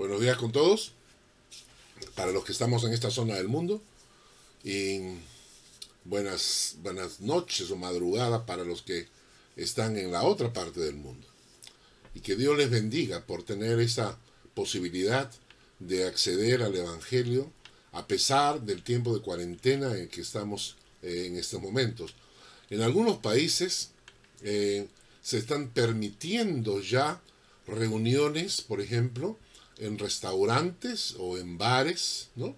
Buenos días con todos, para los que estamos en esta zona del mundo, y buenas, buenas noches o madrugada para los que están en la otra parte del mundo. Y que Dios les bendiga por tener esa posibilidad de acceder al Evangelio a pesar del tiempo de cuarentena en que estamos eh, en estos momentos. En algunos países eh, se están permitiendo ya reuniones, por ejemplo, en restaurantes o en bares, ¿no?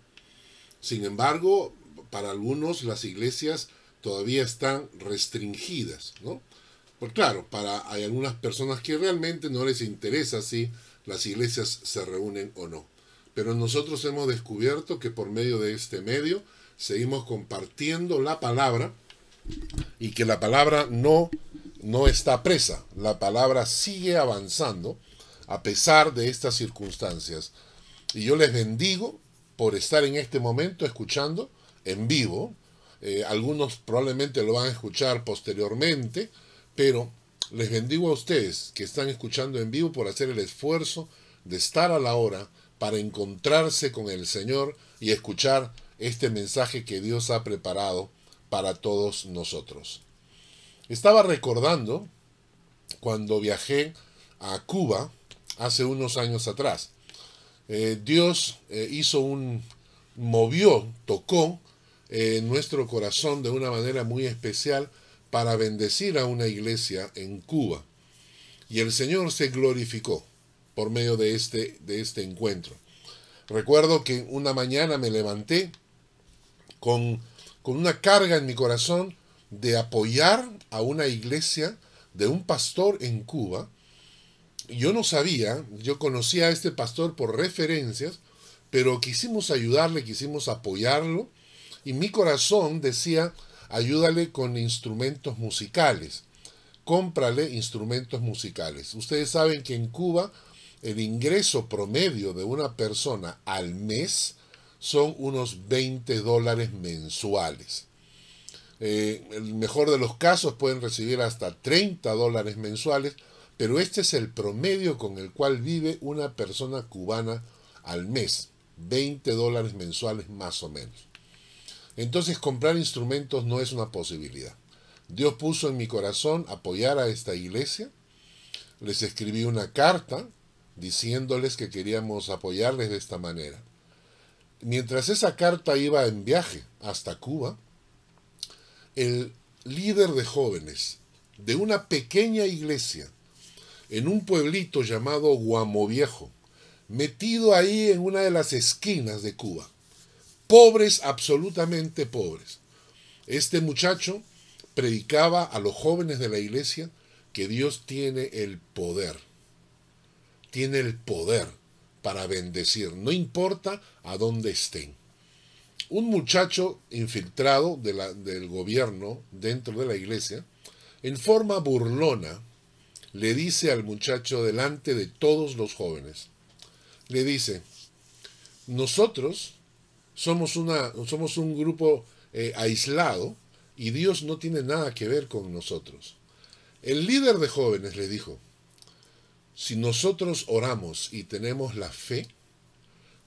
Sin embargo, para algunos las iglesias todavía están restringidas, ¿no? Pues claro, para hay algunas personas que realmente no les interesa si las iglesias se reúnen o no. Pero nosotros hemos descubierto que por medio de este medio seguimos compartiendo la palabra y que la palabra no no está presa, la palabra sigue avanzando a pesar de estas circunstancias. Y yo les bendigo por estar en este momento escuchando en vivo. Eh, algunos probablemente lo van a escuchar posteriormente, pero les bendigo a ustedes que están escuchando en vivo por hacer el esfuerzo de estar a la hora para encontrarse con el Señor y escuchar este mensaje que Dios ha preparado para todos nosotros. Estaba recordando cuando viajé a Cuba hace unos años atrás. Eh, Dios eh, hizo un, movió, tocó eh, nuestro corazón de una manera muy especial para bendecir a una iglesia en Cuba. Y el Señor se glorificó por medio de este, de este encuentro. Recuerdo que una mañana me levanté con, con una carga en mi corazón de apoyar a una iglesia de un pastor en Cuba yo no sabía, yo conocía a este pastor por referencias, pero quisimos ayudarle, quisimos apoyarlo, y mi corazón decía, ayúdale con instrumentos musicales, cómprale instrumentos musicales. Ustedes saben que en Cuba el ingreso promedio de una persona al mes son unos 20 dólares mensuales. Eh, el mejor de los casos pueden recibir hasta 30 dólares mensuales, pero este es el promedio con el cual vive una persona cubana al mes, 20 dólares mensuales más o menos. Entonces comprar instrumentos no es una posibilidad. Dios puso en mi corazón apoyar a esta iglesia. Les escribí una carta diciéndoles que queríamos apoyarles de esta manera. Mientras esa carta iba en viaje hasta Cuba, el líder de jóvenes de una pequeña iglesia en un pueblito llamado Guamoviejo, metido ahí en una de las esquinas de Cuba. Pobres, absolutamente pobres. Este muchacho predicaba a los jóvenes de la iglesia que Dios tiene el poder. Tiene el poder para bendecir, no importa a dónde estén. Un muchacho infiltrado del gobierno dentro de la iglesia, en forma burlona, le dice al muchacho delante de todos los jóvenes, le dice, nosotros somos, una, somos un grupo eh, aislado y Dios no tiene nada que ver con nosotros. El líder de jóvenes le dijo, si nosotros oramos y tenemos la fe,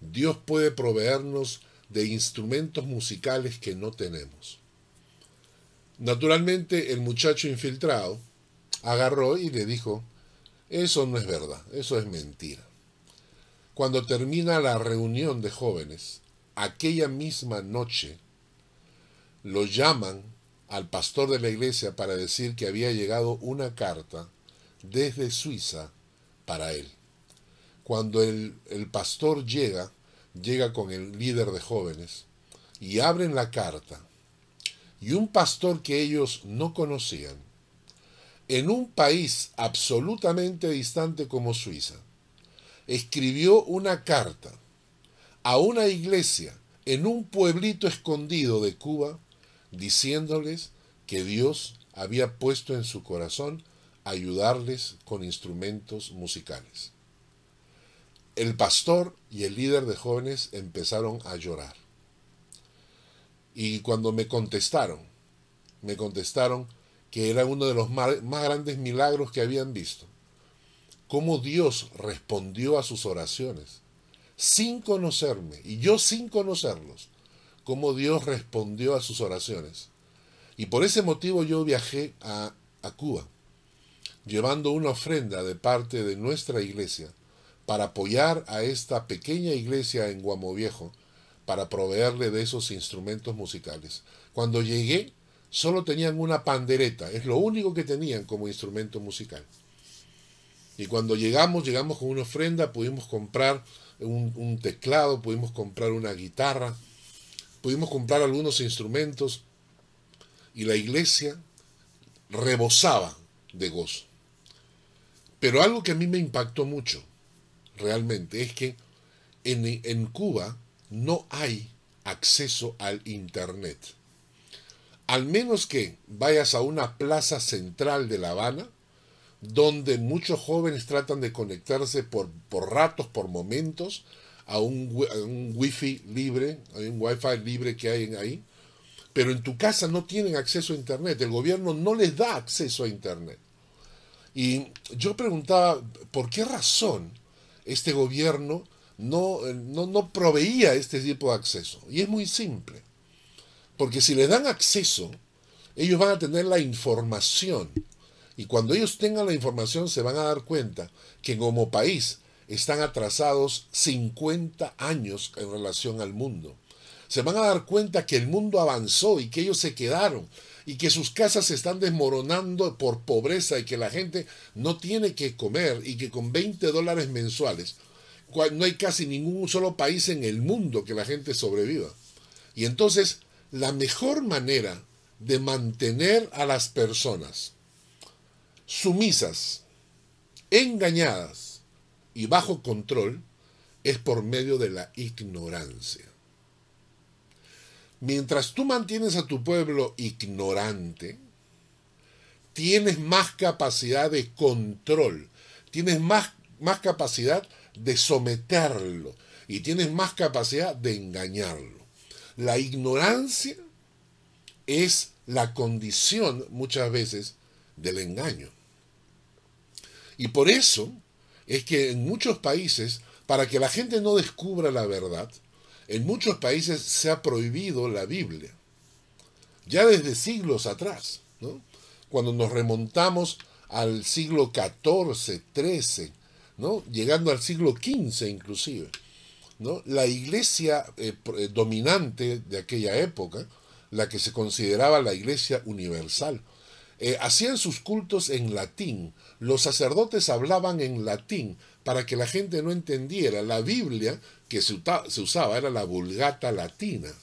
Dios puede proveernos de instrumentos musicales que no tenemos. Naturalmente el muchacho infiltrado agarró y le dijo, eso no es verdad, eso es mentira. Cuando termina la reunión de jóvenes, aquella misma noche, lo llaman al pastor de la iglesia para decir que había llegado una carta desde Suiza para él. Cuando el, el pastor llega, llega con el líder de jóvenes y abren la carta. Y un pastor que ellos no conocían en un país absolutamente distante como Suiza, escribió una carta a una iglesia en un pueblito escondido de Cuba, diciéndoles que Dios había puesto en su corazón ayudarles con instrumentos musicales. El pastor y el líder de jóvenes empezaron a llorar. Y cuando me contestaron, me contestaron, que era uno de los más, grandes milagros que habían visto. Cómo Dios respondió a sus oraciones sin conocerme y yo sin conocerlos, cómo Dios respondió a sus oraciones. Y por ese motivo yo viajé a, a Cuba, llevando una ofrenda de parte de nuestra iglesia para apoyar a esta pequeña iglesia en Guamo Viejo, para proveerle de esos instrumentos musicales. Cuando llegué, solo tenían una pandereta, es lo único que tenían como instrumento musical. Y cuando llegamos, llegamos con una ofrenda, pudimos comprar un, teclado, pudimos comprar una guitarra, pudimos comprar algunos instrumentos y la iglesia rebosaba de gozo. Pero algo que a mí me impactó mucho, realmente, es que en, en Cuba no hay acceso al Internet. Al menos que vayas a una plaza central de La Habana, donde muchos jóvenes tratan de conectarse por, por ratos, por momentos, a un, un wifi libre, hay un wifi libre que hay ahí, pero en tu casa no tienen acceso a internet, el gobierno no les da acceso a internet. Y yo preguntaba, ¿por qué razón este gobierno no, no, no proveía este tipo de acceso? Y es muy simple, porque si les dan acceso, ellos van a tener la información y cuando ellos tengan la información se van a dar cuenta que como país están atrasados 50 años en relación al mundo. Se van a dar cuenta que el mundo avanzó y que ellos se quedaron y que sus casas se están desmoronando por pobreza y que la gente no tiene que comer y que con 20 dólares mensuales no hay casi ningún solo país en el mundo que la gente sobreviva. Y entonces la mejor manera de mantener a las personas sumisas, engañadas y bajo control es por medio de la ignorancia. Mientras tú mantienes a tu pueblo ignorante, tienes más capacidad de control, tienes más, más capacidad de someterlo y tienes más capacidad de engañarlo. La ignorancia es la condición muchas veces del engaño. Y por eso es que en muchos países, para que la gente no descubra la verdad, en muchos países se ha prohibido la Biblia. Ya desde siglos atrás, cuando nos remontamos al siglo XIV, XIII, ¿no? llegando al siglo XV inclusive. La iglesia eh, eh, dominante de aquella época, la que se consideraba la iglesia universal, eh, hacían sus cultos en latín. Los sacerdotes hablaban en latín para que la gente no entendiera. La Biblia que se, usaba era la vulgata latina.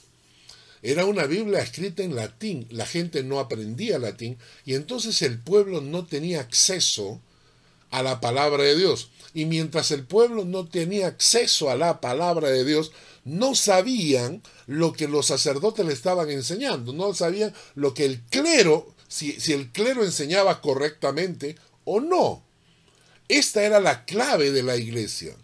Era una Biblia escrita en latín. La gente no aprendía latín y entonces el pueblo no tenía acceso a la palabra de Dios. Y mientras el pueblo no tenía acceso a la palabra de Dios, no sabían lo que los sacerdotes le estaban enseñando, no sabían lo que el clero si, el clero enseñaba correctamente o no. Esta era la clave de la iglesia,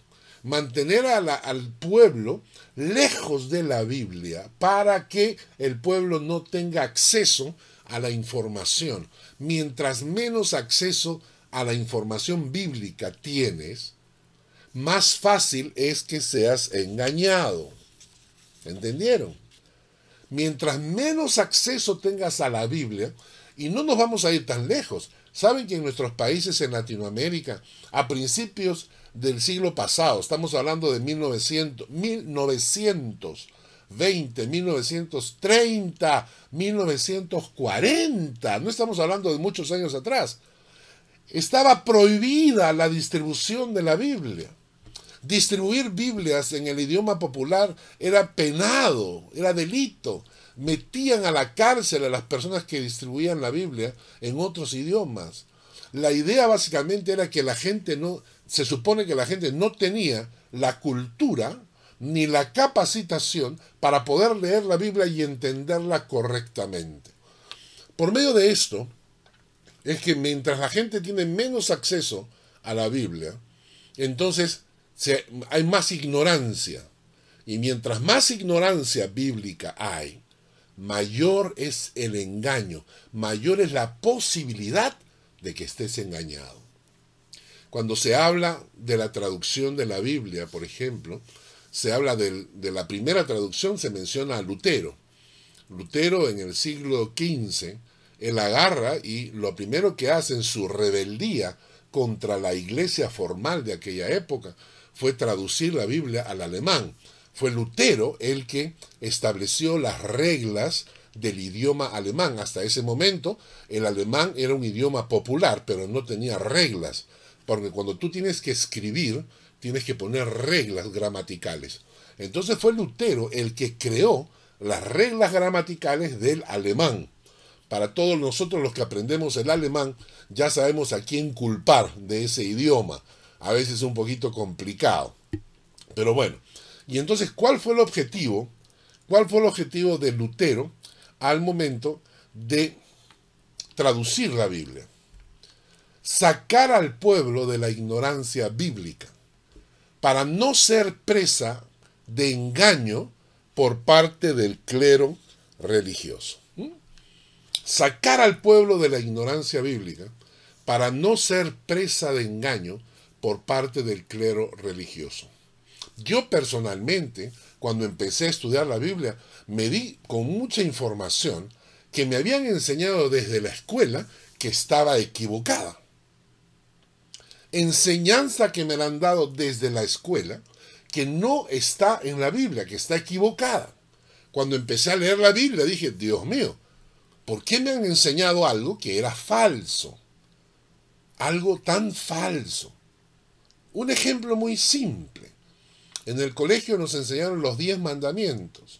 mantener al pueblo lejos de la Biblia para que el pueblo no tenga acceso a la información. Mientras menos acceso a la información bíblica tienes, más fácil es que seas engañado. ¿Entendieron? Mientras menos acceso tengas a la Biblia, y no nos vamos a ir tan lejos. Saben que en nuestros países en Latinoamérica, a principios del siglo pasado, estamos hablando de 1900, 1920, 1930, 1940, no estamos hablando de muchos años atrás, estaba prohibida la distribución de la Biblia. Distribuir Biblias en el idioma popular era penado, era delito metían a la cárcel a las personas que distribuían la Biblia en otros idiomas. La idea básicamente era que la gente no, se supone que la gente no tenía la cultura ni la capacitación para poder leer la Biblia y entenderla correctamente. Por medio de esto, es que mientras la gente tiene menos acceso a la Biblia, entonces hay más ignorancia. Y mientras más ignorancia bíblica hay, mayor es el engaño, mayor es la posibilidad de que estés engañado. Cuando se habla de la traducción de la Biblia, por ejemplo, se habla de la primera traducción, se menciona a Lutero. Lutero en el siglo XV, él agarra y lo primero que hace en su rebeldía contra la iglesia formal de aquella época fue traducir la Biblia al alemán. Fue Lutero el que estableció las reglas del idioma alemán. Hasta ese momento el alemán era un idioma popular, pero no tenía reglas, porque cuando tú tienes que escribir, tienes que poner reglas gramaticales. Entonces fue Lutero el que creó las reglas gramaticales del alemán. Para todos nosotros los que aprendemos el alemán, ya sabemos a quién culpar de ese idioma. A veces es un poquito complicado. Pero bueno, y entonces, ¿cuál fue el objetivo? ¿Cuál fue el objetivo de Lutero al momento de traducir la Biblia? Sacar al pueblo de la ignorancia bíblica para no ser presa de engaño por parte del clero religioso. Sacar al pueblo de la ignorancia bíblica para no ser presa de engaño por parte del clero religioso. Yo personalmente, cuando empecé a estudiar la Biblia, me di con mucha información que me habían enseñado desde la escuela que estaba equivocada enseñanza que me la han dado desde la escuela que no está en la Biblia, que está equivocada. Cuando empecé a leer la Biblia dije, Dios mío, ¿por qué me han enseñado algo que era falso? Algo tan falso. Un ejemplo muy simple. En el colegio nos enseñaron los diez mandamientos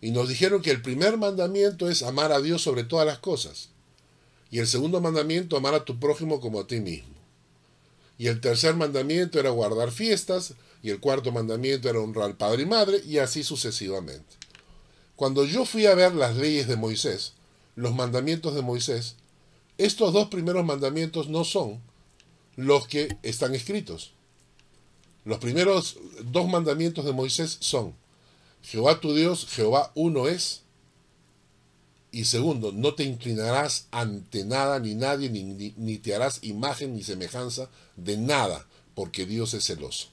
y nos dijeron que el primer mandamiento es amar a Dios sobre todas las cosas y el segundo mandamiento amar a tu prójimo como a ti mismo. Y el tercer mandamiento era guardar fiestas, y el cuarto mandamiento era honrar padre y madre, y así sucesivamente. Cuando yo fui a ver las leyes de Moisés, los mandamientos de Moisés, estos dos primeros mandamientos no son los que están escritos. Los primeros dos mandamientos de Moisés son, Jehová tu Dios, Jehová uno es, y segundo, no te inclinarás ante nada ni nadie, ni, te harás imagen ni semejanza de nada, porque Dios es celoso.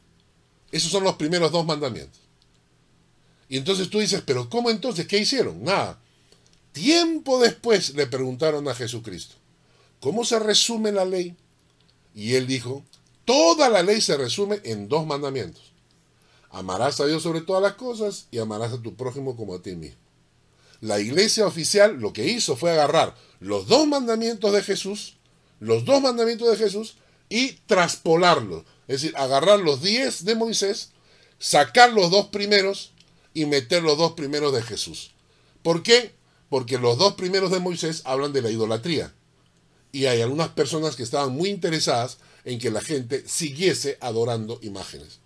Esos son los primeros dos mandamientos. Y entonces tú dices, pero ¿cómo entonces? ¿Qué hicieron? Nada. Tiempo después le preguntaron a Jesucristo, ¿cómo se resume la ley? Y él dijo, toda la ley se resume en dos mandamientos. Amarás a Dios sobre todas las cosas y amarás a tu prójimo como a ti mismo la iglesia oficial lo que hizo fue agarrar los dos mandamientos de Jesús, los dos mandamientos de Jesús, y traspolarlos. Es decir, agarrar los diez de Moisés, sacar los dos primeros y meter los dos primeros de Jesús. ¿Por qué? Porque los dos primeros de Moisés hablan de la idolatría. Y hay algunas personas que estaban muy interesadas en que la gente siguiese adorando imágenes.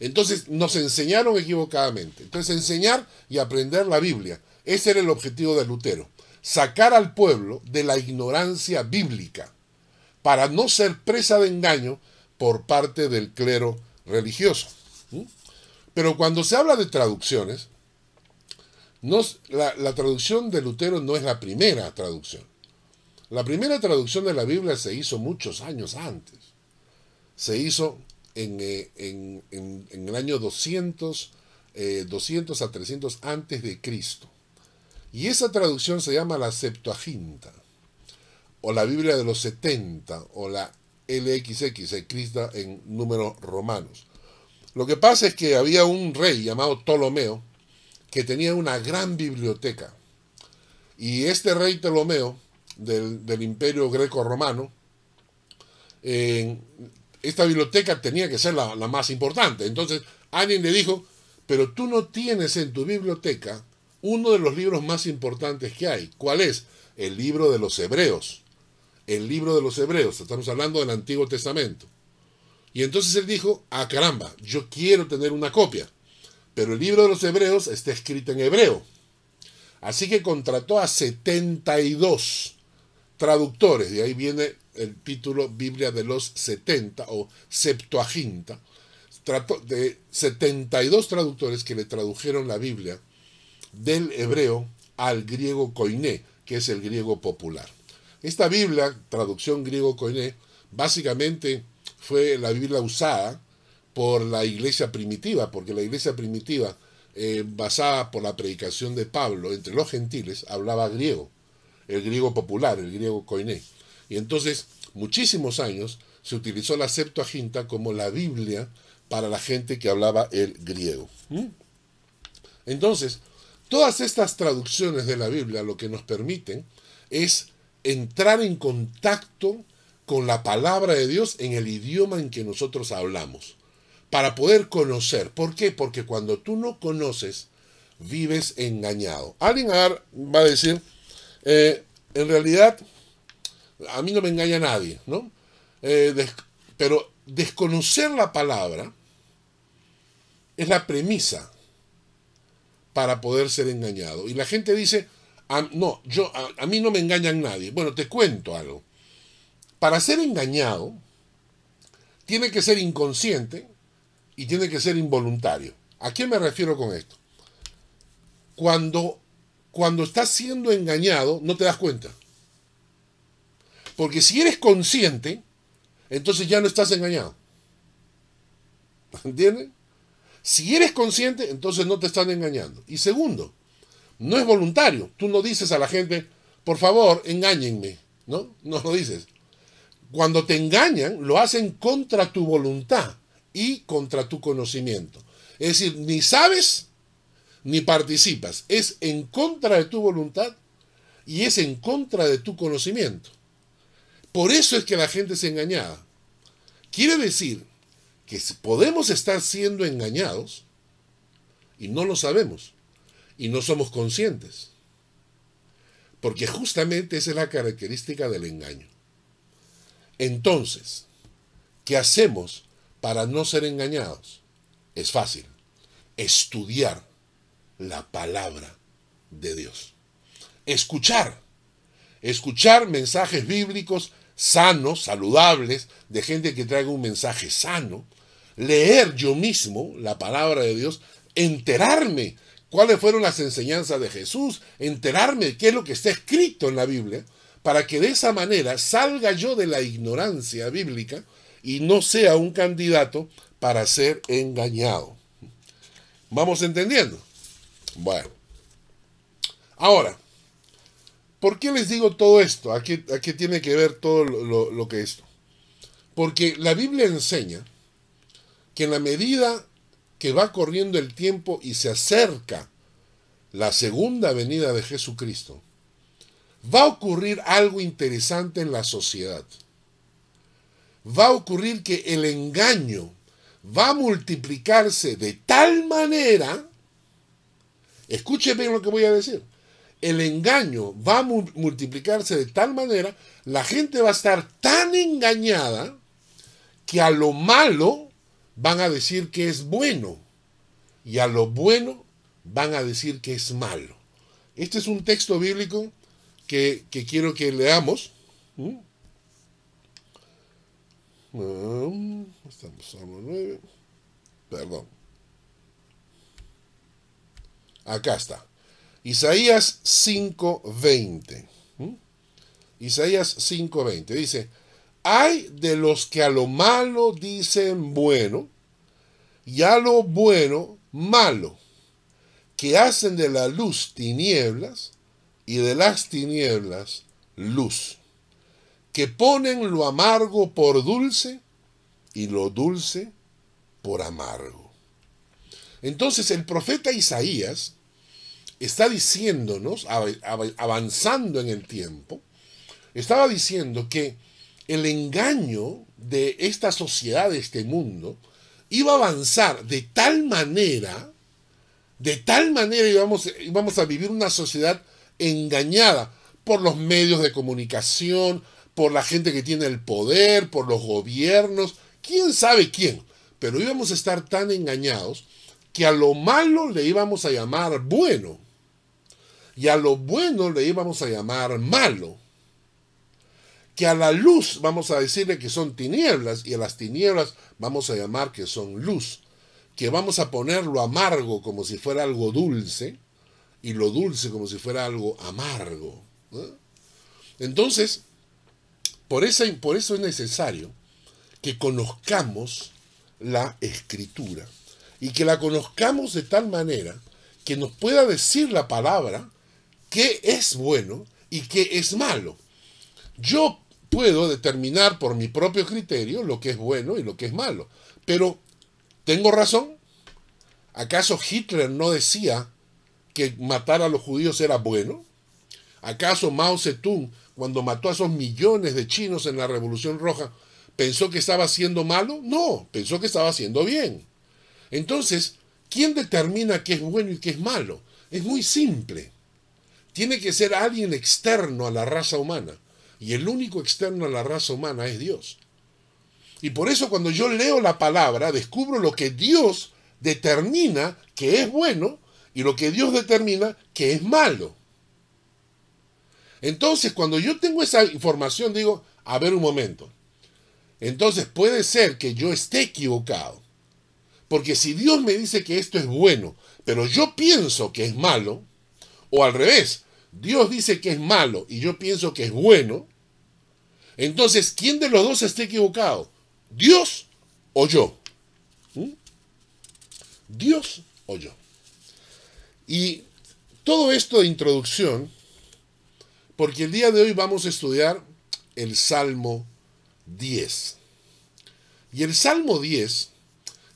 Entonces nos enseñaron equivocadamente. Entonces enseñar y aprender la Biblia ese era el objetivo de Lutero, sacar al pueblo de la ignorancia bíblica para no ser presa de engaño por parte del clero religioso. Pero cuando se habla de traducciones, la, traducción de Lutero no es la primera traducción. La primera traducción de la Biblia se hizo muchos años antes. Se hizo en, eh, el año 200, 200 eh, a 300 antes de Cristo. Y esa traducción se llama la Septuaginta, o la Biblia de los 70, o la LXX, escrita en números romanos. Lo que pasa es que había un rey llamado Ptolomeo que tenía una gran biblioteca. Y este rey Ptolomeo del, imperio greco-romano, esta biblioteca tenía que ser la más importante. Entonces alguien le dijo, pero tú no tienes en tu biblioteca uno de los libros más importantes que hay. ¿Cuál es? El libro de los Hebreos. El libro de los Hebreos. Estamos hablando del Antiguo Testamento. Y entonces él dijo, ah caramba, yo quiero tener una copia. Pero el libro de los Hebreos está escrito en hebreo. Así que contrató a 72 traductores. De ahí viene el título Biblia de los 70 o Septuaginta. Trató de 72 traductores que le tradujeron la Biblia del hebreo al griego koiné, que es el griego popular. Esta Biblia, traducción griego koiné, básicamente fue la Biblia usada por la iglesia primitiva, porque la iglesia primitiva, eh, basada por la predicación de Pablo entre los gentiles, hablaba griego, el griego popular, el griego koiné. Y entonces, muchísimos años, se utilizó la Septuaginta como la Biblia para la gente que hablaba el griego. ¿Mm? Entonces, todas estas traducciones de la Biblia lo que nos permiten es entrar en contacto con la palabra de Dios en el idioma en que nosotros hablamos, para poder conocer. ¿Por qué? Porque cuando tú no conoces, vives engañado. Alguien va a decir, eh, en realidad, a mí no me engaña nadie, ¿no? Eh, pero desconocer la palabra es la premisa para poder ser engañado. Y la gente dice, no, yo, a, mí no me engañan nadie. Bueno, te cuento algo. Para ser engañado, tiene que ser inconsciente y tiene que ser involuntario. ¿A qué me refiero con esto? Cuando, cuando estás siendo engañado, no te das cuenta. Porque si eres consciente, entonces ya no estás engañado. ¿Entienden? Si eres consciente, entonces no te están engañando. Y segundo, no es voluntario. Tú no dices a la gente, por favor, engáñenme. ¿No? No lo dices. Cuando te engañan, lo hacen contra tu voluntad y contra tu conocimiento. Es decir, ni sabes ni participas. Es en contra de tu voluntad y es en contra de tu conocimiento. Por eso es que la gente es engañada. Quiere decir que podemos estar siendo engañados y no lo sabemos y no somos conscientes. Porque justamente esa es la característica del engaño. Entonces, ¿qué hacemos para no ser engañados? Es fácil. Estudiar la palabra de Dios. Escuchar. Escuchar mensajes bíblicos sanos, saludables, de gente que traiga un mensaje sano, leer yo mismo la palabra de Dios, enterarme cuáles fueron las enseñanzas de Jesús, enterarme qué es lo que está escrito en la Biblia, para que de esa manera salga yo de la ignorancia bíblica y no sea un candidato para ser engañado. ¿Vamos entendiendo? Bueno. Ahora, ¿Por qué les digo todo esto? ¿A qué, tiene que ver todo lo, lo que esto? Porque la Biblia enseña que en la medida que va corriendo el tiempo y se acerca la segunda venida de Jesucristo, va a ocurrir algo interesante en la sociedad. Va a ocurrir que el engaño va a multiplicarse de tal manera, escuchen bien lo que voy a decir, el engaño va a multiplicarse de tal manera, la gente va a estar tan engañada que a lo malo van a decir que es bueno y a lo bueno van a decir que es malo. Este es un texto bíblico que, quiero que leamos. Mm, estamos a 9. Perdón. Acá está. Isaías 5:20. Isaías 5:20 dice, hay de los que a lo malo dicen bueno y a lo bueno malo, que hacen de la luz tinieblas y de las tinieblas luz, que ponen lo amargo por dulce y lo dulce por amargo. Entonces el profeta Isaías está diciéndonos, avanzando en el tiempo, estaba diciendo que el engaño de esta sociedad, de este mundo, iba a avanzar de tal manera, de tal manera íbamos, íbamos a vivir una sociedad engañada por los medios de comunicación, por la gente que tiene el poder, por los gobiernos, quién sabe quién, pero íbamos a estar tan engañados que a lo malo le íbamos a llamar bueno y a lo bueno le íbamos a llamar malo. Que a la luz vamos a decirle que son tinieblas y a las tinieblas vamos a llamar que son luz. Que vamos a poner lo amargo como si fuera algo dulce y lo dulce como si fuera algo amargo. Entonces, por eso, por eso es necesario que conozcamos la escritura y que la conozcamos de tal manera que nos pueda decir la palabra qué es bueno y qué es malo. Yo puedo determinar por mi propio criterio lo que es bueno y lo que es malo, pero ¿tengo razón? ¿Acaso Hitler no decía que matar a los judíos era bueno? ¿Acaso Mao Zedong, cuando mató a esos millones de chinos en la Revolución Roja, pensó que estaba haciendo malo? No, pensó que estaba haciendo bien. Entonces, ¿quién determina qué es bueno y qué es malo? Es muy simple. Tiene que ser alguien externo a la raza humana. Y el único externo a la raza humana es Dios. Y por eso cuando yo leo la palabra, descubro lo que Dios determina que es bueno y lo que Dios determina que es malo. Entonces, cuando yo tengo esa información, digo, a ver un momento. Entonces puede ser que yo esté equivocado. Porque si Dios me dice que esto es bueno, pero yo pienso que es malo, o al revés, Dios dice que es malo y yo pienso que es bueno, entonces, ¿quién de los dos está equivocado? ¿Dios o yo? ¿Mm? ¿Dios o yo? Y todo esto de introducción, porque el día de hoy vamos a estudiar el Salmo 10. Y el Salmo 10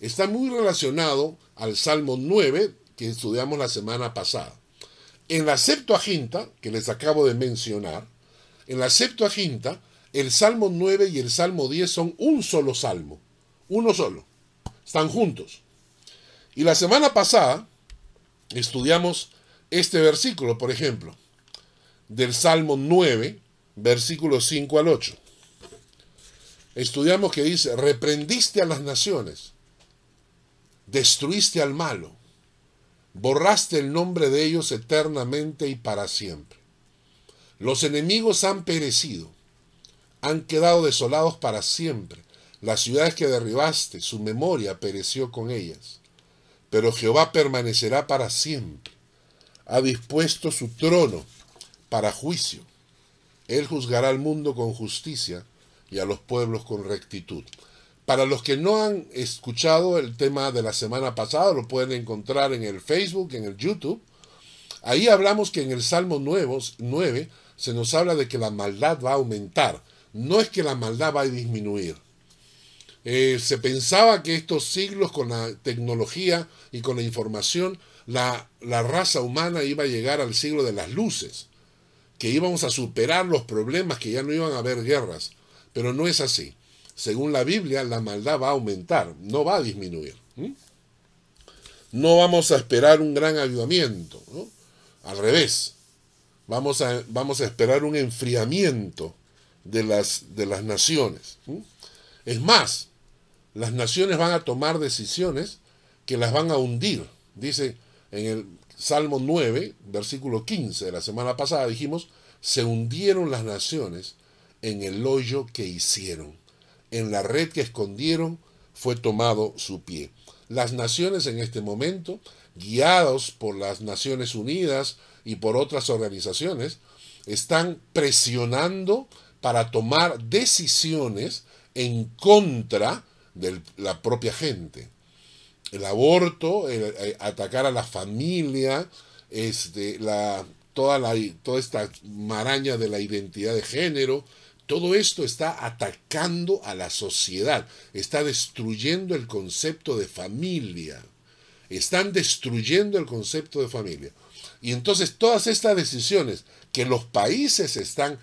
está muy relacionado al Salmo 9 que estudiamos la semana pasada. En la Septuaginta, que les acabo de mencionar, en la Septuaginta, el Salmo 9 y el Salmo 10 son un solo salmo, uno solo, están juntos. Y la semana pasada estudiamos este versículo, por ejemplo, del Salmo 9, versículos 5 al 8. Estudiamos que dice, reprendiste a las naciones, destruiste al malo, borraste el nombre de ellos eternamente y para siempre. Los enemigos han perecido, han quedado desolados para siempre. Las ciudades que derribaste, su memoria pereció con ellas. Pero Jehová permanecerá para siempre. Ha dispuesto su trono para juicio. Él juzgará al mundo con justicia y a los pueblos con rectitud. Para los que no han escuchado el tema de la semana pasada, lo pueden encontrar en el Facebook, en el YouTube. Ahí hablamos que en el Salmo 9, se nos habla de que la maldad va a aumentar. No es que la maldad va a disminuir. Eh, se pensaba que estos siglos con la tecnología y con la información, la, la raza humana iba a llegar al siglo de las luces, que íbamos a superar los problemas, que ya no iban a haber guerras. Pero no es así según la Biblia, la maldad va a aumentar, no va a disminuir. No vamos a esperar un gran avivamiento, al revés, vamos a, vamos a esperar un enfriamiento de las, de las naciones. Es más, las naciones van a tomar decisiones que las van a hundir. Dice en el Salmo 9, versículo 15 de la semana pasada, dijimos, se hundieron las naciones en el hoyo que hicieron en la red que escondieron fue tomado su pie. Las naciones en este momento, guiados por las Naciones Unidas y por otras organizaciones, están presionando para tomar decisiones en contra de la propia gente. El aborto, atacar a la familia, este, la, toda, la, toda esta maraña de la identidad de género, todo esto está atacando a la sociedad, está destruyendo el concepto de familia. Están destruyendo el concepto de familia. Y entonces todas estas decisiones que los países están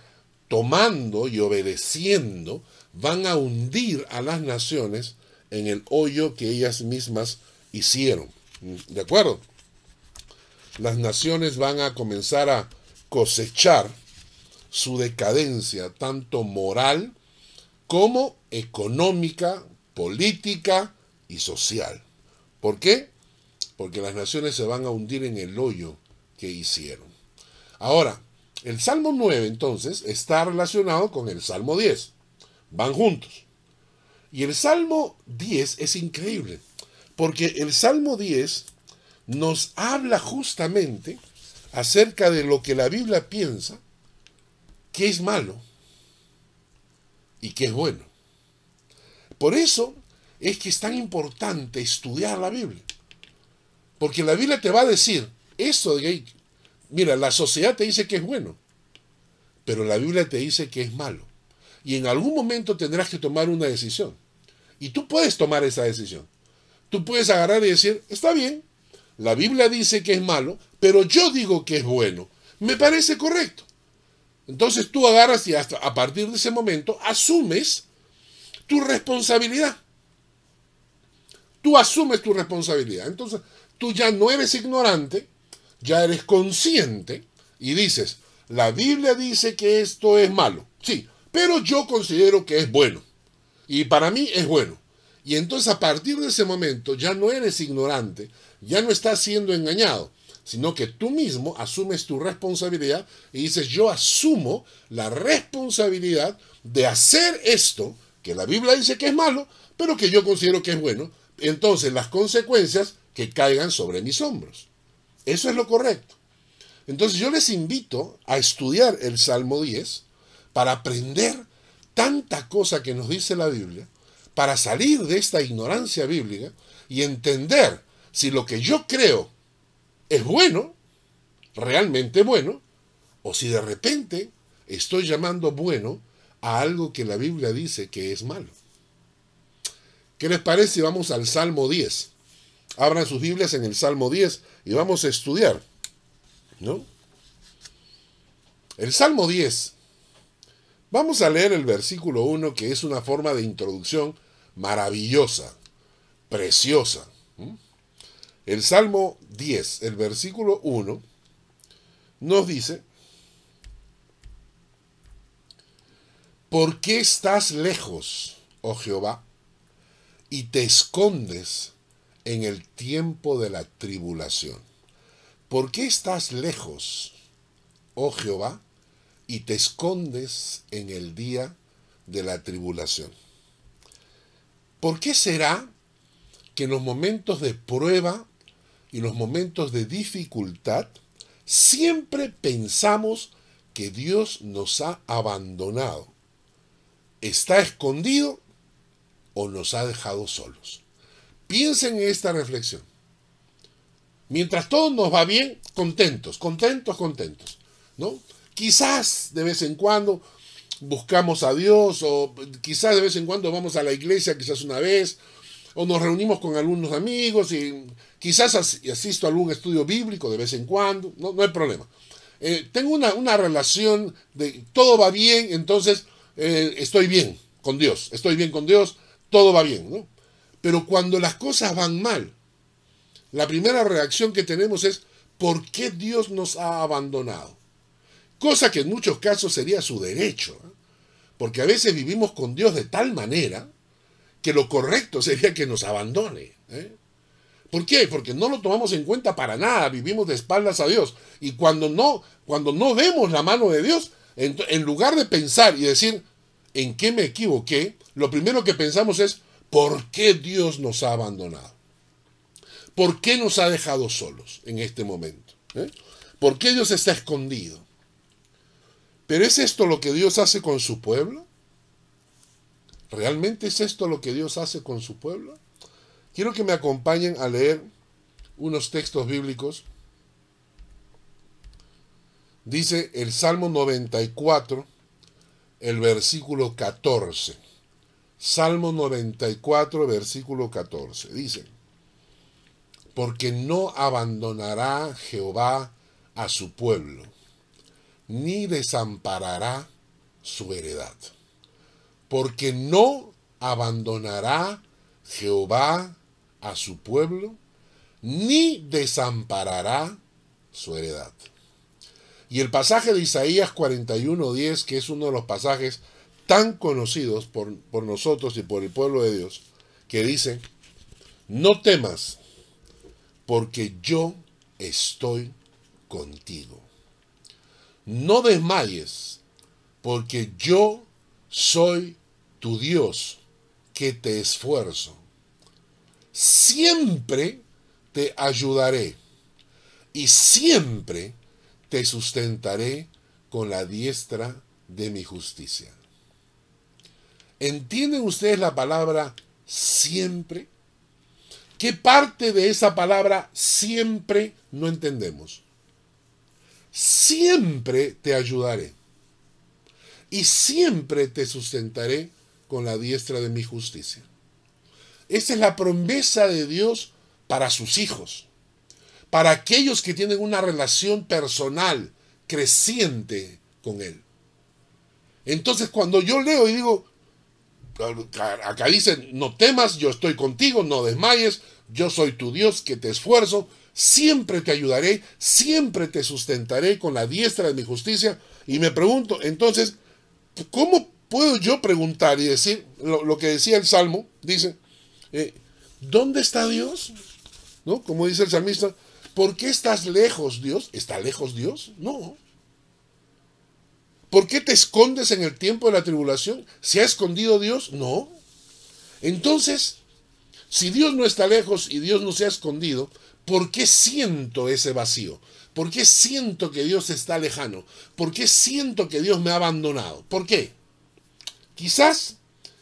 tomando y obedeciendo van a hundir a las naciones en el hoyo que ellas mismas hicieron. ¿De acuerdo? Las naciones van a comenzar a cosechar su decadencia, tanto moral como económica, política y social. ¿Por qué? Porque las naciones se van a hundir en el hoyo que hicieron. Ahora, el Salmo 9 entonces está relacionado con el Salmo 10. Van juntos. Y el Salmo 10 es increíble, porque el Salmo 10 nos habla justamente acerca de lo que la Biblia piensa qué es malo y qué es bueno. Por eso es que es tan importante estudiar la Biblia. Porque la Biblia te va a decir, eso de mira, la sociedad te dice que es bueno, pero la Biblia te dice que es malo. Y en algún momento tendrás que tomar una decisión. Y tú puedes tomar esa decisión. Tú puedes agarrar y decir, está bien, la Biblia dice que es malo, pero yo digo que es bueno. Me parece correcto. Entonces tú agarras y hasta a partir de ese momento asumes tu responsabilidad. Tú asumes tu responsabilidad. Entonces tú ya no eres ignorante, ya eres consciente y dices, la Biblia dice que esto es malo. Sí, pero yo considero que es bueno. Y para mí es bueno. Y entonces a partir de ese momento ya no eres ignorante, ya no estás siendo engañado, sino que tú mismo asumes tu responsabilidad y dices, yo asumo la responsabilidad de hacer esto, que la Biblia dice que es malo, pero que yo considero que es bueno. Entonces las consecuencias que caigan sobre mis hombros. Eso es lo correcto. Entonces yo les invito a estudiar el Salmo 10 para aprender tanta cosa que nos dice la Biblia, para salir de esta ignorancia bíblica y entender si lo que yo creo es bueno, realmente bueno, o si de repente estoy llamando bueno a algo que la Biblia dice que es malo. ¿Qué les parece? Vamos al Salmo 10. Abran sus Biblias en el Salmo 10 y vamos a estudiar. ¿No? El Salmo 10. Vamos a leer el versículo 1, que es una forma de introducción maravillosa, preciosa. El Salmo 10, el versículo 1, nos dice, ¿por qué estás lejos, oh Jehová, y te escondes en el tiempo de la tribulación? ¿Por qué estás lejos, oh Jehová, y te escondes en el día de la tribulación? ¿Por qué será que en los momentos de prueba y los momentos de dificultad, siempre pensamos que Dios nos ha abandonado. ¿Está escondido o nos ha dejado solos? Piensen en esta reflexión. Mientras todo nos va bien, contentos, contentos, contentos. ¿no? Quizás de vez en cuando buscamos a Dios o quizás de vez en cuando vamos a la iglesia, quizás una vez, o nos reunimos con algunos amigos y quizás asisto a algún estudio bíblico de vez en cuando, no, no hay problema. Eh, tengo una, relación de todo va bien, entonces eh, estoy bien con Dios, estoy bien con Dios, todo va bien, ¿no? Pero cuando las cosas van mal, la primera reacción que tenemos es, ¿por qué Dios nos ha abandonado? Cosa que en muchos casos sería su derecho, ¿eh? porque a veces vivimos con Dios de tal manera que lo correcto sería que nos abandone. ¿eh? ¿Por qué? Porque no lo tomamos en cuenta para nada, vivimos de espaldas a Dios. Y cuando no, cuando no vemos la mano de Dios, en, lugar de pensar y decir, ¿en qué me equivoqué? Lo primero que pensamos es, ¿por qué Dios nos ha abandonado? ¿Por qué nos ha dejado solos en este momento? ¿Eh? ¿Por qué Dios está escondido? ¿Pero es esto lo que Dios hace con su pueblo? ¿Realmente es esto lo que Dios hace con su pueblo? Quiero que me acompañen a leer unos textos bíblicos. Dice el Salmo 94, el versículo 14. Salmo 94, versículo 14. Dice, porque no abandonará Jehová a su pueblo, ni desamparará su heredad porque no abandonará Jehová a su pueblo, ni desamparará su heredad. Y el pasaje de Isaías 41:10, que es uno de los pasajes tan conocidos por, por nosotros y por el pueblo de Dios, que dice, no temas, porque yo estoy contigo. No desmayes, porque yo soy tu Dios, que te esfuerzo. Siempre te ayudaré y siempre te sustentaré con la diestra de mi justicia. ¿Entienden ustedes la palabra siempre? ¿Qué parte de esa palabra siempre no entendemos? Siempre te ayudaré y siempre te sustentaré con la diestra de mi justicia. Esa es la promesa de Dios para sus hijos, para aquellos que tienen una relación personal creciente con Él. Entonces cuando yo leo y digo, acá dice, no temas, yo estoy contigo, no desmayes, yo soy tu Dios que te esfuerzo, siempre te ayudaré, siempre te sustentaré con la diestra de mi justicia. Y me pregunto, entonces, ¿cómo puedo yo preguntar y decir lo, que decía el Salmo? Dice, eh, ¿dónde está Dios? ¿No? Como dice el salmista, ¿por qué estás lejos, Dios? ¿Está lejos Dios? No. ¿Por qué te escondes en el tiempo de la tribulación? ¿Se ha escondido Dios? No. Entonces, si Dios no está lejos y Dios no se ha escondido, ¿por qué siento ese vacío? ¿Por qué siento que Dios está lejano? ¿Por qué siento que Dios me ha abandonado? ¿Por qué? Quizás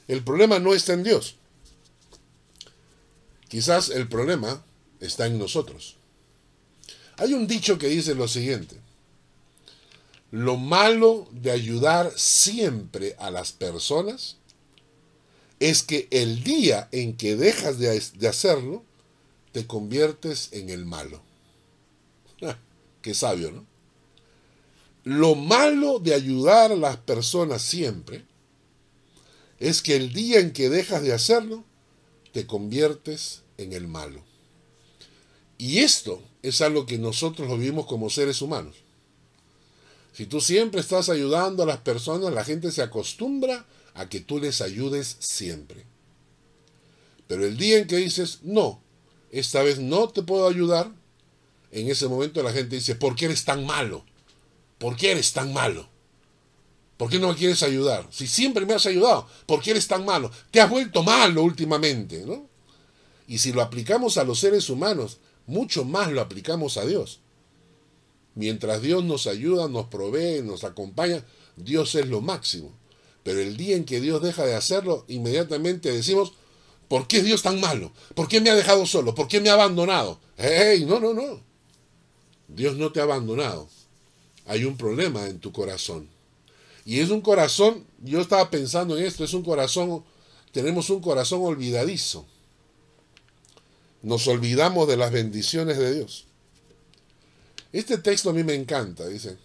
el problema no está en Dios. Quizás el problema está en nosotros. Hay un dicho que dice lo siguiente. Lo malo de ayudar siempre a las personas es que el día en que dejas de, hacerlo, te conviertes en el malo. Qué sabio, ¿no? Lo malo de ayudar a las personas siempre es que el día en que dejas de hacerlo, te conviertes en el malo. Y esto es algo que nosotros lo vivimos como seres humanos. Si tú siempre estás ayudando a las personas, la gente se acostumbra a que tú les ayudes siempre. Pero el día en que dices, no, esta vez no te puedo ayudar, en ese momento la gente dice, ¿por qué eres tan malo? ¿Por qué eres tan malo? ¿Por qué no me quieres ayudar? Si siempre me has ayudado, ¿por qué eres tan malo? Te has vuelto malo últimamente, ¿no? Y si lo aplicamos a los seres humanos, mucho más lo aplicamos a Dios. Mientras Dios nos ayuda, nos provee, nos acompaña, Dios es lo máximo. Pero el día en que Dios deja de hacerlo, inmediatamente decimos, ¿por qué Dios tan malo? ¿Por qué me ha dejado solo? ¿Por qué me ha abandonado? ¡Ey! No, no, no. Dios no te ha abandonado. Hay un problema en tu corazón. Y es un corazón, yo estaba pensando en esto, es un corazón, tenemos un corazón olvidadizo. Nos olvidamos de las bendiciones de Dios. Este texto a mí me encanta, dice.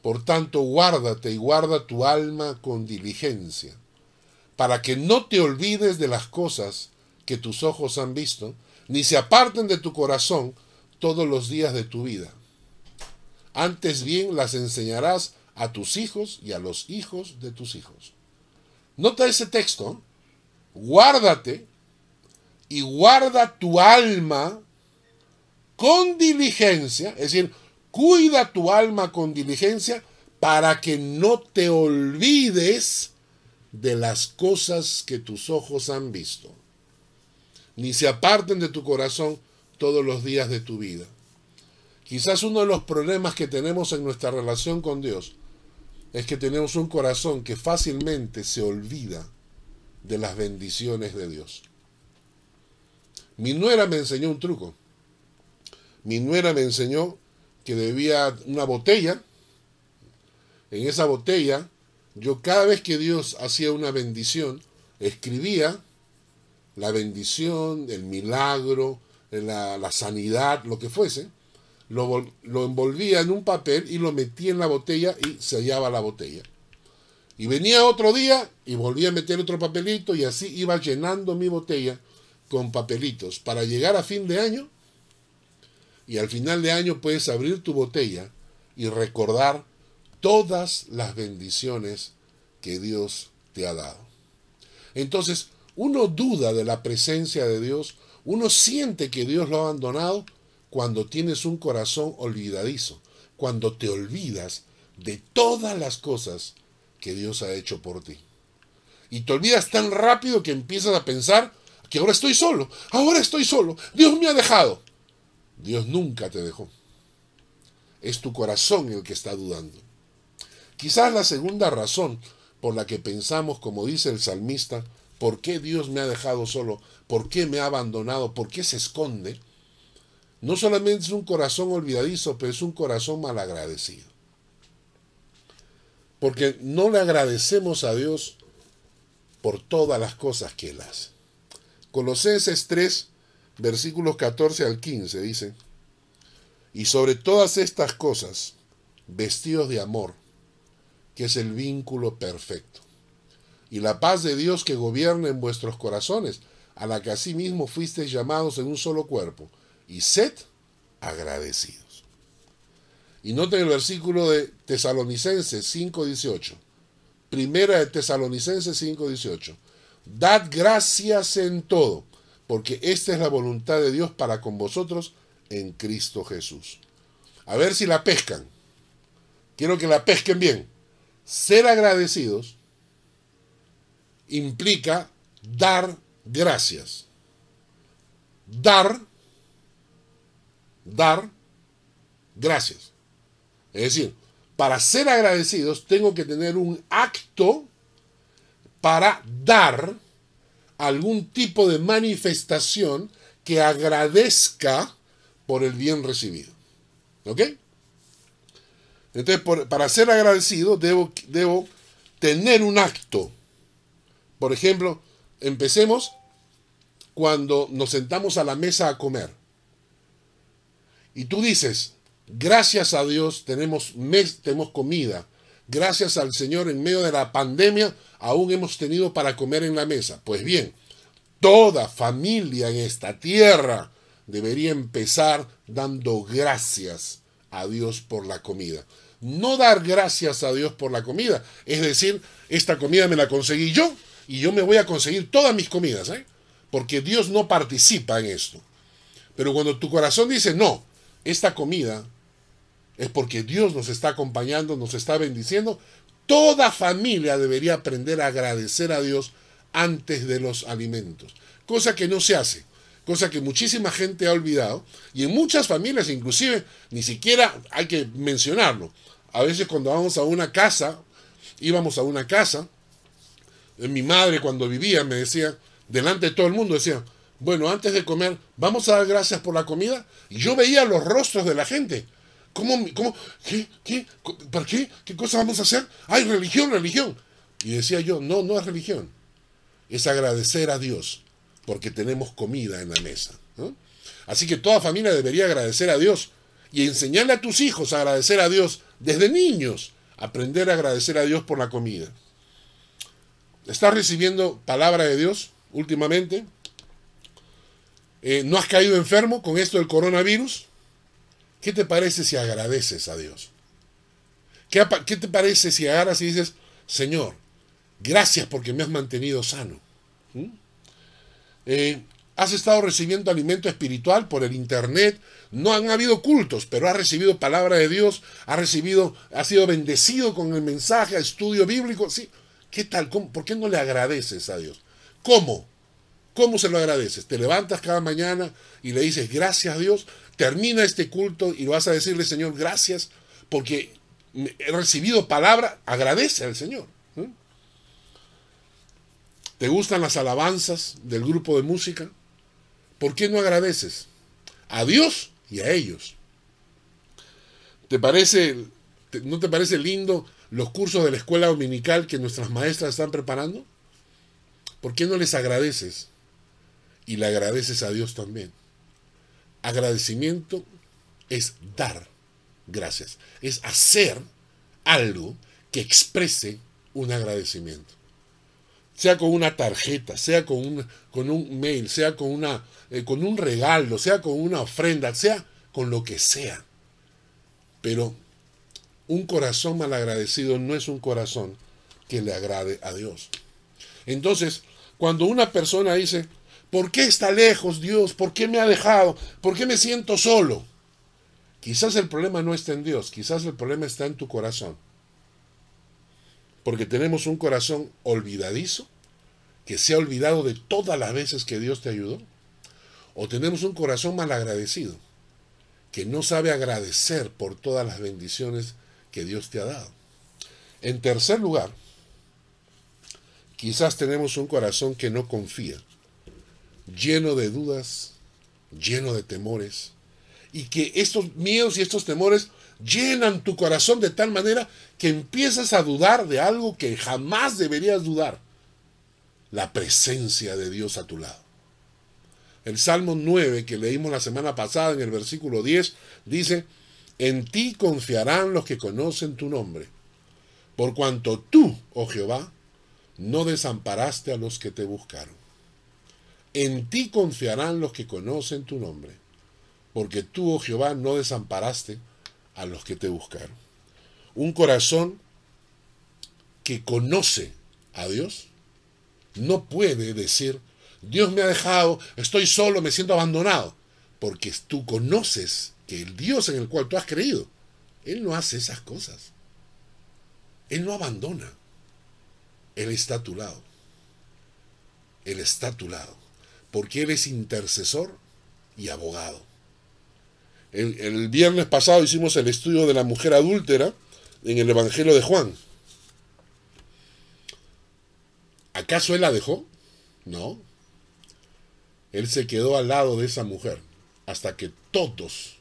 Por tanto, guárdate y guarda tu alma con diligencia, para que no te olvides de las cosas que tus ojos han visto, ni se aparten de tu corazón todos los días de tu vida. Antes bien las enseñarás a tus hijos y a los hijos de tus hijos. Nota ese texto. Guárdate y guarda tu alma con diligencia, es decir, cuida tu alma con diligencia para que no te olvides de las cosas que tus ojos han visto, ni se aparten de tu corazón todos los días de tu vida. Quizás uno de los problemas que tenemos en nuestra relación con Dios es que tenemos un corazón que fácilmente se olvida de las bendiciones de Dios. Mi nuera me enseñó un truco. Mi nuera me enseñó que debía una botella. En esa botella, yo cada vez que Dios hacía una bendición, escribía la bendición, el milagro, la, sanidad, lo que fuese, lo, lo, envolvía en un papel y lo metía en la botella y sellaba la botella. Y venía otro día y volvía a meter otro papelito y así iba llenando mi botella con papelitos para llegar a fin de año y al final de año puedes abrir tu botella y recordar todas las bendiciones que Dios te ha dado. Entonces, uno duda de la presencia de Dios, uno siente que Dios lo ha abandonado cuando tienes un corazón olvidadizo, cuando te olvidas de todas las cosas que Dios ha hecho por ti. Y te olvidas tan rápido que empiezas a pensar que ahora estoy solo, ahora estoy solo, Dios me ha dejado. Dios nunca te dejó. Es tu corazón el que está dudando. Quizás la segunda razón por la que pensamos, como dice el salmista, ¿por qué Dios me ha dejado solo? ¿Por qué me ha abandonado? ¿Por qué se esconde? No solamente es un corazón olvidadizo, pero es un corazón malagradecido. Porque no le agradecemos a Dios por todas las cosas que Él hace. Colosenses 3, versículos 14 al 15 dice, y sobre todas estas cosas, vestidos de amor, que es el vínculo perfecto, y la paz de Dios que gobierna en vuestros corazones, a la que asimismo fuisteis llamados en un solo cuerpo, y sed agradecidos. Y noten el versículo de Tesalonicenses 5:18. Primera de Tesalonicenses 5:18. Dad gracias en todo, porque esta es la voluntad de Dios para con vosotros en Cristo Jesús. A ver si la pescan. Quiero que la pesquen bien. Ser agradecidos implica dar gracias. Dar, dar gracias. Es decir, para ser agradecidos tengo que tener un acto para dar algún tipo de manifestación que agradezca por el bien recibido. ¿Ok? Entonces, para ser agradecido, debo, debo tener un acto. Por ejemplo, empecemos cuando nos sentamos a la mesa a comer. Y tú dices, gracias a Dios tenemos, mes, tenemos comida. Gracias al Señor en medio de la pandemia aún hemos tenido para comer en la mesa. Pues bien, toda familia en esta tierra debería empezar dando gracias a Dios por la comida no dar gracias a Dios por la comida. Es decir, esta comida me la conseguí yo y yo me voy a conseguir todas mis comidas, ¿eh? porque Dios no participa en esto. Pero cuando tu corazón dice, no, esta comida es porque Dios nos está acompañando, nos está bendiciendo, toda familia debería aprender a agradecer a Dios antes de los alimentos, cosa que no se hace cosa que muchísima gente ha olvidado, y en muchas familias inclusive ni siquiera hay que mencionarlo. A veces cuando vamos a una casa, íbamos a una casa, eh, mi madre cuando vivía me decía, delante de todo el mundo decía, bueno, antes de comer, vamos a dar gracias por la comida. Y yo veía los rostros de la gente. ¿Cómo? cómo ¿Qué? ¿Qué? ¿Para qué? ¿Qué cosa vamos a hacer? ¡Ay, religión, religión! Y decía yo, no, no es religión. Es agradecer a Dios porque tenemos comida en la mesa. Así que toda familia debería agradecer a Dios y enseñarle a tus hijos a agradecer a Dios desde niños, aprender a agradecer a Dios por la comida. ¿Estás recibiendo palabra de Dios últimamente? Eh, ¿No has caído enfermo con esto del coronavirus? ¿Qué te parece si agradeces a Dios? ¿Qué, qué te parece si agarras y dices, Señor, gracias porque me has mantenido sano? ¿Mm? Eh, has estado recibiendo alimento espiritual por el internet, no han habido cultos, pero has recibido palabra de Dios, has recibido, has sido bendecido con el mensaje, estudio bíblico, sí. ¿Qué tal? ¿Por qué no le agradeces a Dios? ¿Cómo? ¿Cómo se lo agradeces? Te levantas cada mañana y le dices gracias a Dios, termina este culto y vas a decirle, Señor, gracias, porque he recibido palabra, agradece al Señor. ¿Te gustan las alabanzas del grupo de música? ¿Por qué no agradeces? A Dios y a ellos. ¿Te parece, ¿No te parece lindo los cursos de la escuela dominical que nuestras maestras están preparando? ¿Por qué no les agradeces? Y le agradeces a Dios también. Agradecimiento es dar gracias, es hacer algo que exprese un agradecimiento sea con una tarjeta, sea con un, con un mail, sea con, una, eh, con un regalo, sea con una ofrenda, sea con lo que sea. Pero un corazón malagradecido no es un corazón que le agrade a Dios. Entonces, cuando una persona dice, ¿por qué está lejos Dios? ¿Por qué me ha dejado? ¿Por qué me siento solo? Quizás el problema no está en Dios, quizás el problema está en tu corazón porque tenemos un corazón olvidadizo, que se ha olvidado de todas las veces que Dios te ayudó, o tenemos un corazón malagradecido, que no sabe agradecer por todas las bendiciones que Dios te ha dado. En tercer lugar, quizás tenemos un corazón que no confía, lleno de dudas, lleno de temores, y que estos miedos y estos temores llenan tu corazón de tal manera que empiezas a dudar de algo que jamás deberías dudar, la presencia de Dios a tu lado. El Salmo 9 que leímos la semana pasada en el versículo 10 dice, en ti confiarán los que conocen tu nombre, por cuanto tú, oh Jehová, no desamparaste a los que te buscaron. En ti confiarán los que conocen tu nombre, porque tú, oh Jehová, no desamparaste a los que te buscaron. Un corazón que conoce a Dios no puede decir, Dios me ha dejado, estoy solo, me siento abandonado, porque tú conoces que el Dios en el cual tú has creído, Él no hace esas cosas. Él no abandona. Él está a tu lado. Él está a tu lado. Porque Él es intercesor y abogado. El, viernes pasado hicimos el estudio de la mujer adúltera en el Evangelio de Juan. ¿Acaso Él la dejó? No. Él se quedó al lado de esa mujer hasta que todos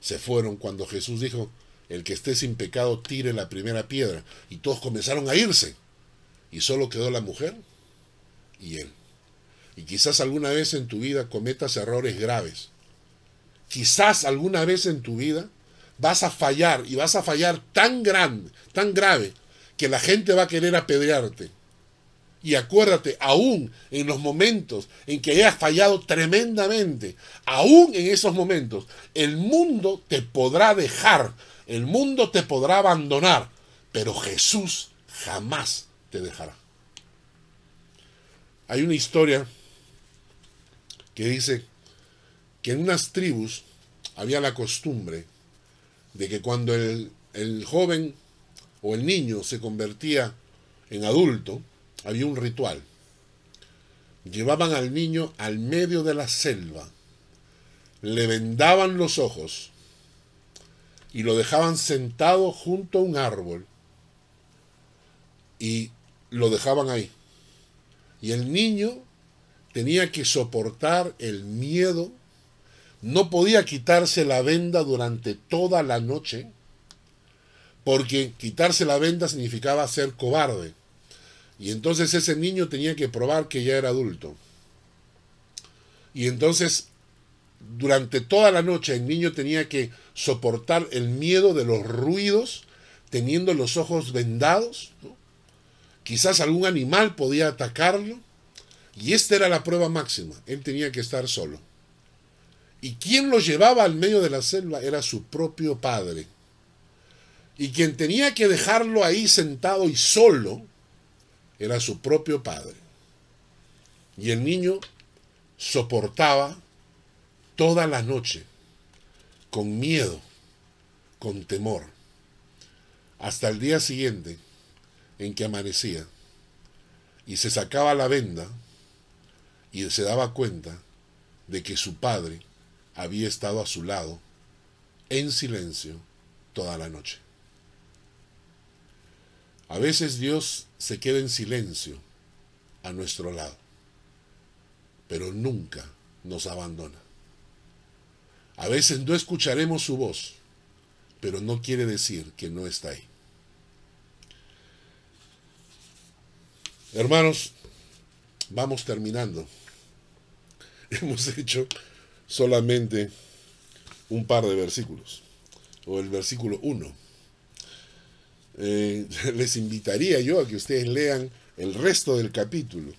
se fueron cuando Jesús dijo, el que esté sin pecado tire la primera piedra. Y todos comenzaron a irse. Y solo quedó la mujer y él. Y quizás alguna vez en tu vida cometas errores graves. Quizás alguna vez en tu vida vas a fallar y vas a fallar tan grande, tan grave, que la gente va a querer apedrearte y acuérdate, aún en los momentos en que hayas fallado tremendamente, aún en esos momentos, el mundo te podrá dejar, el mundo te podrá abandonar, pero Jesús jamás te dejará. Hay una historia que dice que en unas tribus había la costumbre de que cuando el, el joven o el niño se convertía en adulto, había un ritual. Llevaban al niño al medio de la selva, le vendaban los ojos y lo dejaban sentado junto a un árbol y lo dejaban ahí. Y el niño tenía que soportar el miedo, no podía quitarse la venda durante toda la noche, porque quitarse la venda significaba ser cobarde. Y entonces ese niño tenía que probar que ya era adulto. Y entonces, durante toda la noche, el niño tenía que soportar el miedo de los ruidos, teniendo los ojos vendados. Quizás algún animal podía atacarlo. Y esta era la prueba máxima. Él tenía que estar solo. Y quien lo llevaba al medio de la selva era su propio padre. Y quien tenía que dejarlo ahí sentado y solo era su propio padre. Y el niño soportaba toda la noche con miedo, con temor, hasta el día siguiente en que amanecía y se sacaba la venda y se daba cuenta de que su padre había estado a su lado en silencio toda la noche. A veces Dios se queda en silencio a nuestro lado, pero nunca nos abandona. A veces no escucharemos su voz, pero no quiere decir que no está ahí. Hermanos, vamos terminando. Hemos hecho solamente un par de versículos, o el versículo 1 eh, les invitaría yo a que ustedes lean el resto del capítulo.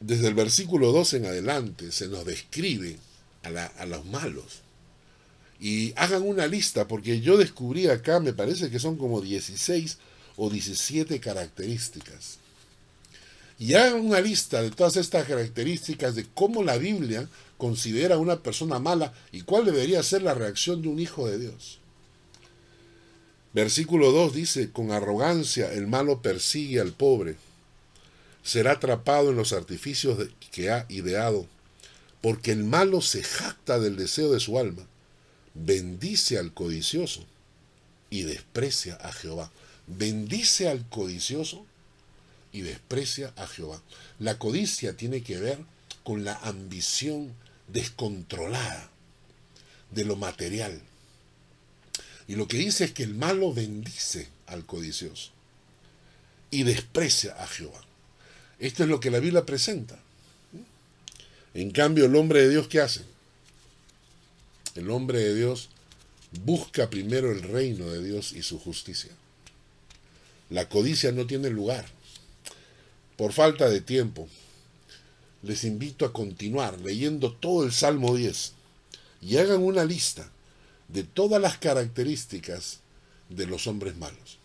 Desde el versículo 2 en adelante se nos describe a, a los malos. Y hagan una lista, porque yo descubrí acá, me parece que son como 16 o 17 características. Y hagan una lista de todas estas características de cómo la Biblia considera a una persona mala y cuál debería ser la reacción de un hijo de Dios. Versículo 2 dice, con arrogancia el malo persigue al pobre, será atrapado en los artificios que ha ideado, porque el malo se jacta del deseo de su alma, bendice al codicioso y desprecia a Jehová. Bendice al codicioso y desprecia a Jehová. La codicia tiene que ver con la ambición descontrolada de lo material. Y lo que dice es que el malo bendice al codicioso y desprecia a Jehová. Esto es lo que la Biblia presenta. En cambio, el hombre de Dios, ¿qué hace? El hombre de Dios busca primero el reino de Dios y su justicia. La codicia no tiene lugar. Por falta de tiempo, les invito a continuar leyendo todo el Salmo 10 y hagan una lista de todas las características de los hombres malos.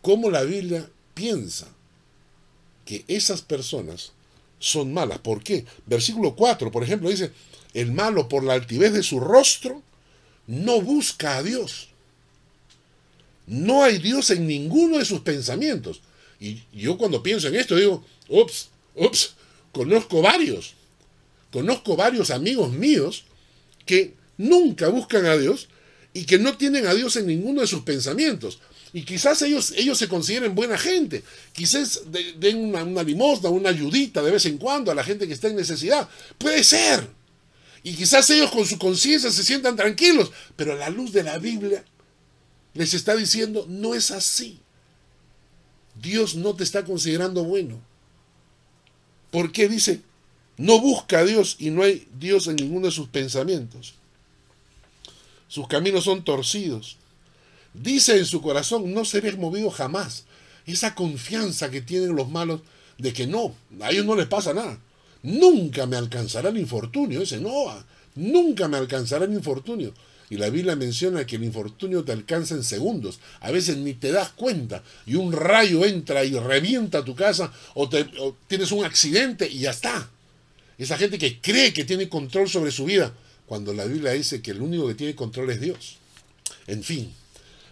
Cómo la Biblia piensa que esas personas son malas. ¿Por qué? Versículo 4, por ejemplo, dice, el malo por la altivez de su rostro no busca a Dios. No hay Dios en ninguno de sus pensamientos. Y yo cuando pienso en esto digo, ups, ups, conozco varios. Conozco varios amigos míos que nunca buscan a Dios y que no tienen a Dios en ninguno de sus pensamientos. Y quizás ellos, ellos se consideren buena gente. Quizás den una, una limosna, una ayudita de vez en cuando a la gente que está en necesidad. Puede ser. Y quizás ellos con su conciencia se sientan tranquilos. Pero la luz de la Biblia les está diciendo, no es así. Dios no te está considerando bueno. ¿Por qué dice? No busca a Dios y no hay Dios en ninguno de sus pensamientos. Sus caminos son torcidos. Dice en su corazón, no seré movido jamás. Esa confianza que tienen los malos de que no, a ellos no les pasa nada. Nunca me alcanzará el infortunio. Ese no, nunca me alcanzará el infortunio. Y la Biblia menciona que el infortunio te alcanza en segundos. A veces ni te das cuenta. Y un rayo entra y revienta tu casa o, o tienes un accidente y ya está. Esa gente que cree que tiene control sobre su vida, cuando la Biblia dice que el único que tiene control es Dios. En fin,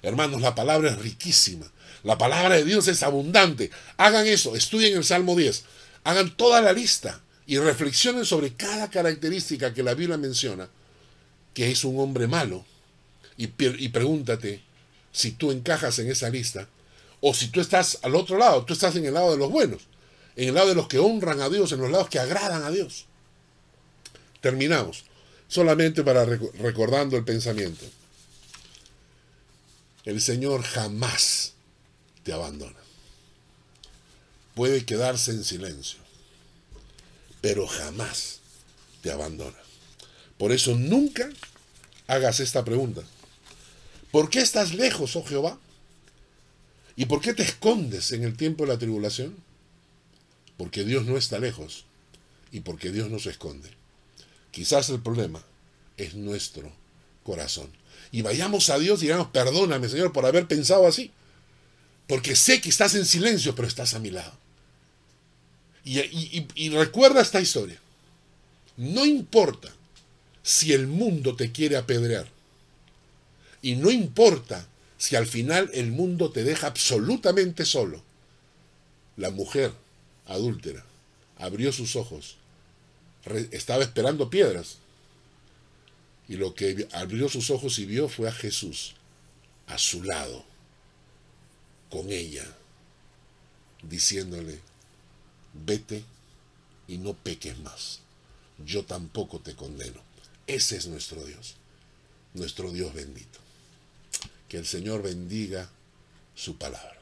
Hermanos, la palabra es riquísima. La palabra de Dios es abundante. Hagan eso, estudien el Salmo 10. Hagan toda la lista y reflexionen sobre cada característica que la Biblia menciona, que es un hombre malo. Y, y pregúntate si tú encajas en esa lista o si tú estás al otro lado, tú estás en el lado de los buenos, en el lado de los que honran a Dios, en los lados que agradan a Dios. Terminamos, solamente para recordando el pensamiento. El Señor jamás te abandona. Puede quedarse en silencio, pero jamás te abandona. Por eso nunca hagas esta pregunta. ¿Por qué estás lejos, oh Jehová? ¿Y por qué te escondes en el tiempo de la tribulación? Porque Dios no está lejos y porque Dios no se esconde. Quizás el problema es nuestro corazón y vayamos a Dios y digamos, perdóname Señor por haber pensado así. Porque sé que estás en silencio, pero estás a mi lado. Y, y recuerda esta historia. No importa si el mundo te quiere apedrear. Y no importa si al final el mundo te deja absolutamente solo. La mujer adúltera abrió sus ojos. Estaba esperando piedras y lo que abrió sus ojos y vio fue a Jesús a su lado, con ella, diciéndole, vete y no peques más. Yo tampoco te condeno. Ese es nuestro Dios, nuestro Dios bendito. Que el Señor bendiga su palabra.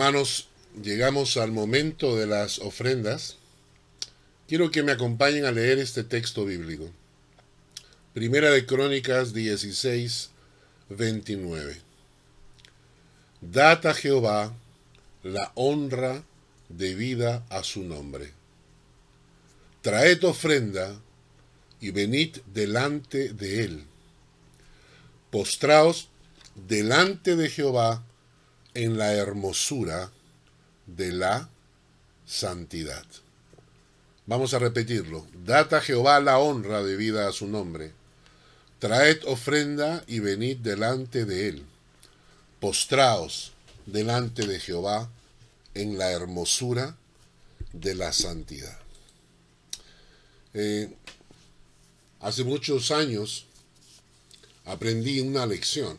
Hermanos, llegamos al momento de las ofrendas. Quiero que me acompañen a leer este texto bíblico. Primera de Crónicas 16, 29. Dad a Jehová la honra debida a su nombre. Traed ofrenda y venid delante de él. Postraos delante de Jehová en la hermosura de la santidad. Vamos a repetirlo. Dad a Jehová la honra debida a su nombre. Traed ofrenda y venid delante de él. Postraos delante de Jehová en la hermosura de la santidad. Eh, hace muchos años aprendí una lección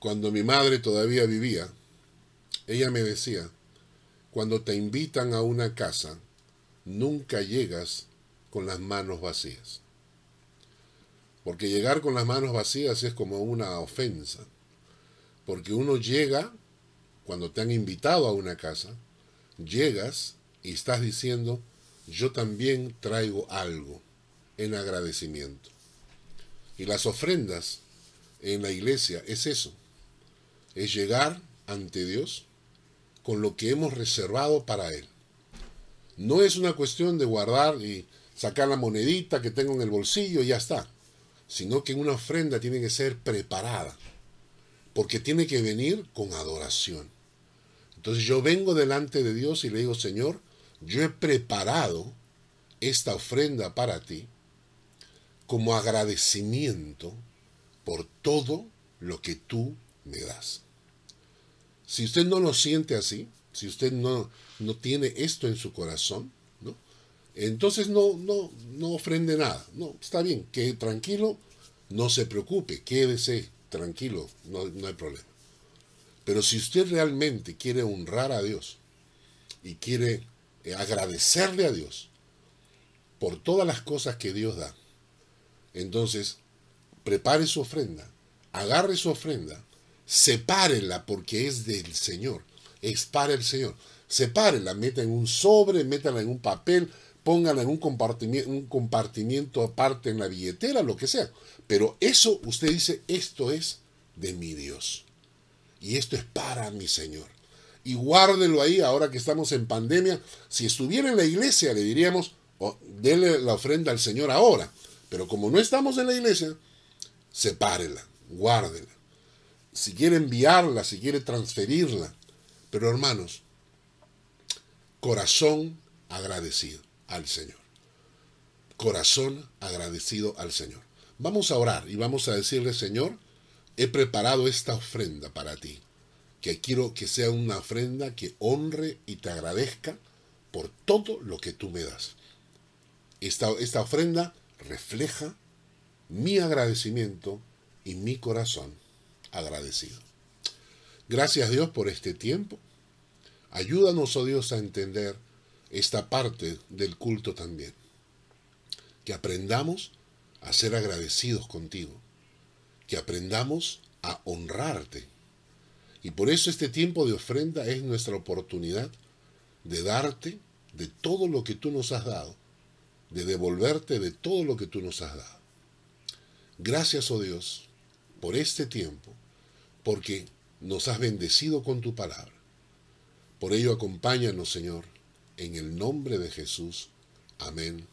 cuando mi madre todavía vivía, ella me decía, cuando te invitan a una casa, nunca llegas con las manos vacías. Porque llegar con las manos vacías es como una ofensa. Porque uno llega, cuando te han invitado a una casa, llegas y estás diciendo, yo también traigo algo en agradecimiento. Y las ofrendas en la iglesia es eso es llegar ante Dios con lo que hemos reservado para Él. No es una cuestión de guardar y sacar la monedita que tengo en el bolsillo y ya está, sino que una ofrenda tiene que ser preparada, porque tiene que venir con adoración. Entonces yo vengo delante de Dios y le digo, Señor, yo he preparado esta ofrenda para ti como agradecimiento por todo lo que tú me das. Si usted no lo siente así, si usted no, no tiene esto en su corazón, ¿no? entonces no, no, no ofrende nada. No, está bien, quede tranquilo, no se preocupe, quédese tranquilo, no, no hay problema. Pero si usted realmente quiere honrar a Dios y quiere eh, agradecerle a Dios por todas las cosas que Dios da, entonces prepare su ofrenda, agarre su ofrenda sepárela porque es del Señor, es para el Señor. Sepárela, meta en un sobre, métala en un papel, póngala en un compartimiento, un compartimiento aparte en la billetera, lo que sea. Pero eso usted dice, esto es de mi Dios. Y esto es para mi Señor. Y guárdelo ahí ahora que estamos en pandemia. Si estuviera en la iglesia le diríamos, oh, dele la ofrenda al Señor ahora. Pero como no estamos en la iglesia, sepárela, guárdela si quiere enviarla, si quiere transferirla. Pero hermanos, corazón agradecido al Señor. Corazón agradecido al Señor. Vamos a orar y vamos a decirle, Señor, he preparado esta ofrenda para ti, que quiero que sea una ofrenda que honre y te agradezca por todo lo que tú me das. Esta, esta ofrenda refleja mi agradecimiento y mi corazón agradecido. Gracias Dios por este tiempo. Ayúdanos, oh Dios, a entender esta parte del culto también. Que aprendamos a ser agradecidos contigo. Que aprendamos a honrarte. Y por eso este tiempo de ofrenda es nuestra oportunidad de darte de todo lo que tú nos has dado, de devolverte de todo lo que tú nos has dado. Gracias, oh Dios, por este tiempo porque nos has bendecido con tu palabra. Por ello acompáñanos, Señor, en el nombre de Jesús. Amén